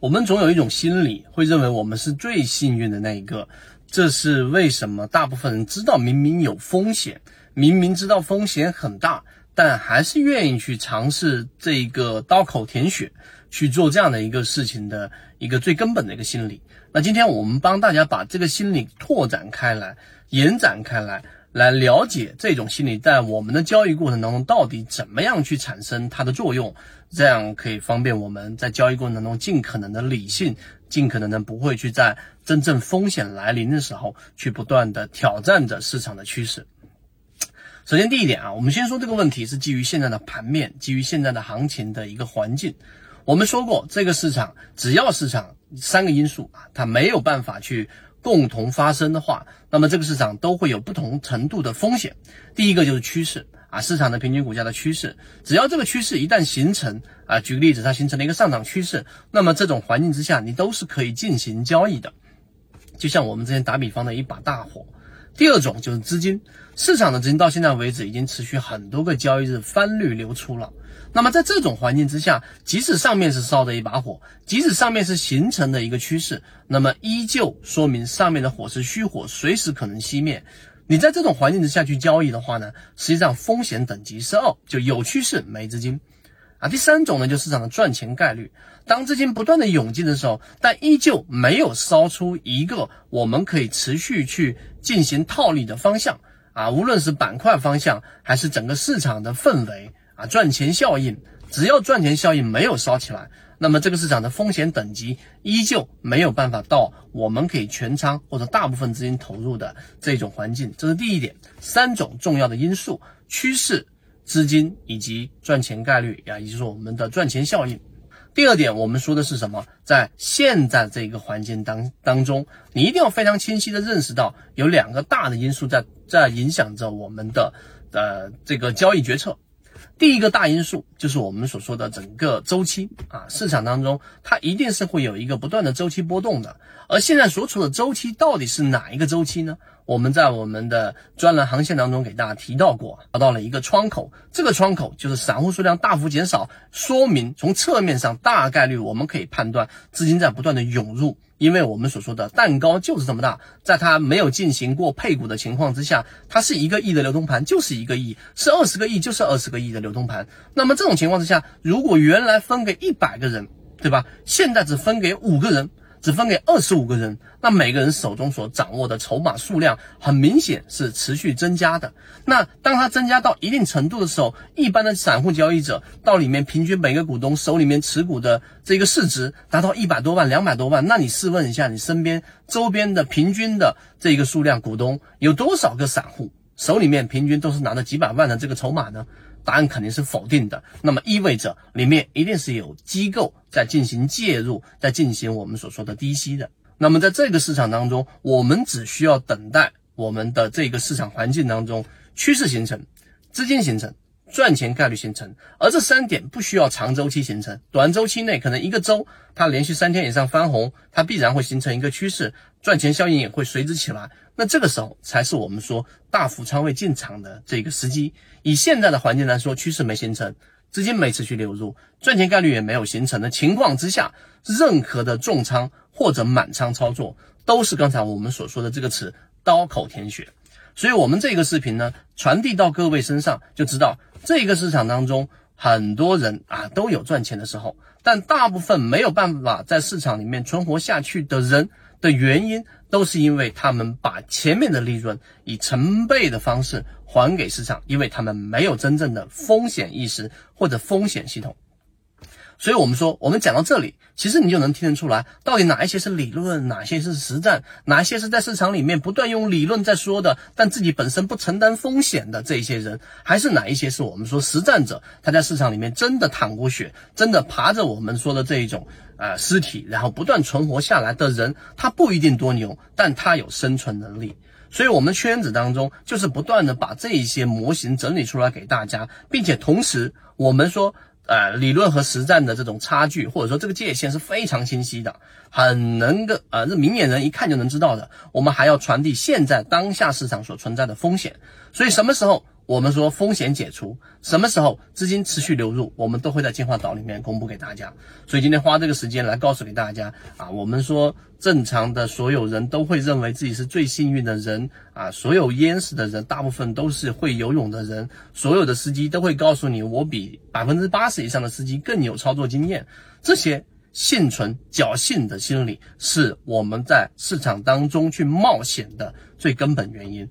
我们总有一种心理，会认为我们是最幸运的那一个。这是为什么？大部分人知道明明有风险，明明知道风险很大，但还是愿意去尝试这一个刀口舔血去做这样的一个事情的一个最根本的一个心理。那今天我们帮大家把这个心理拓展开来，延展开来。来了解这种心理在我们的交易过程当中到底怎么样去产生它的作用，这样可以方便我们在交易过程当中尽可能的理性，尽可能的不会去在真正风险来临的时候去不断的挑战着市场的趋势。首先第一点啊，我们先说这个问题是基于现在的盘面，基于现在的行情的一个环境。我们说过，这个市场只要市场三个因素啊，它没有办法去。共同发生的话，那么这个市场都会有不同程度的风险。第一个就是趋势啊，市场的平均股价的趋势，只要这个趋势一旦形成啊，举个例子，它形成了一个上涨趋势，那么这种环境之下，你都是可以进行交易的。就像我们之前打比方的一把大火。第二种就是资金，市场的资金到现在为止已经持续很多个交易日翻绿流出了。那么在这种环境之下，即使上面是烧的一把火，即使上面是形成的一个趋势，那么依旧说明上面的火是虚火，随时可能熄灭。你在这种环境之下去交易的话呢，实际上风险等级是二，就有趋势没资金啊。第三种呢，就市场的赚钱概率，当资金不断的涌进的时候，但依旧没有烧出一个我们可以持续去进行套利的方向啊，无论是板块方向还是整个市场的氛围。啊，赚钱效应，只要赚钱效应没有烧起来，那么这个市场的风险等级依旧没有办法到我们可以全仓或者大部分资金投入的这种环境。这是第一点，三种重要的因素：趋势、资金以及赚钱概率呀，也就是我们的赚钱效应。第二点，我们说的是什么？在现在这个环境当当中，你一定要非常清晰的认识到有两个大的因素在在影响着我们的呃这个交易决策。第一个大因素就是我们所说的整个周期啊，市场当中它一定是会有一个不断的周期波动的。而现在所处的周期到底是哪一个周期呢？我们在我们的专栏航线当中给大家提到过，找到了一个窗口，这个窗口就是散户数量大幅减少，说明从侧面上大概率我们可以判断资金在不断的涌入。因为我们所说的蛋糕就是这么大，在它没有进行过配股的情况之下，它是一个亿的流通盘，就是一个亿；是二十个亿，就是二十个亿的流通盘。那么这种情况之下，如果原来分给一百个人，对吧？现在只分给五个人。只分给二十五个人，那每个人手中所掌握的筹码数量很明显是持续增加的。那当它增加到一定程度的时候，一般的散户交易者到里面平均每个股东手里面持股的这个市值达到一百多万、两百多万，那你试问一下，你身边周边的平均的这个数量股东有多少个散户手里面平均都是拿着几百万的这个筹码呢？答案肯定是否定的，那么意味着里面一定是有机构在进行介入，在进行我们所说的低吸的。那么在这个市场当中，我们只需要等待我们的这个市场环境当中趋势形成、资金形成、赚钱概率形成，而这三点不需要长周期形成，短周期内可能一个周它连续三天以上翻红，它必然会形成一个趋势，赚钱效应也会随之起来。那这个时候才是我们说大幅仓位进场的这个时机。以现在的环境来说，趋势没形成，资金没持续流入，赚钱概率也没有形成的情况之下，任何的重仓或者满仓操作，都是刚才我们所说的这个词“刀口舔血”。所以，我们这个视频呢，传递到各位身上，就知道这个市场当中，很多人啊都有赚钱的时候，但大部分没有办法在市场里面存活下去的人。的原因都是因为他们把前面的利润以成倍的方式还给市场，因为他们没有真正的风险意识或者风险系统。所以，我们说，我们讲到这里，其实你就能听得出来，到底哪一些是理论，哪些是实战，哪一些是在市场里面不断用理论在说的，但自己本身不承担风险的这一些人，还是哪一些是我们说实战者，他在市场里面真的淌过血，真的爬着我们说的这一种呃尸体，然后不断存活下来的人，他不一定多牛，但他有生存能力。所以，我们圈子当中就是不断的把这一些模型整理出来给大家，并且同时我们说。呃，理论和实战的这种差距，或者说这个界限是非常清晰的，很能够啊，这明眼人一看就能知道的。我们还要传递现在当下市场所存在的风险，所以什么时候？我们说风险解除，什么时候资金持续流入，我们都会在进化岛里面公布给大家。所以今天花这个时间来告诉给大家啊，我们说正常的所有人都会认为自己是最幸运的人啊，所有淹死的人大部分都是会游泳的人，所有的司机都会告诉你，我比百分之八十以上的司机更有操作经验。这些幸存侥幸的心理是我们在市场当中去冒险的最根本原因。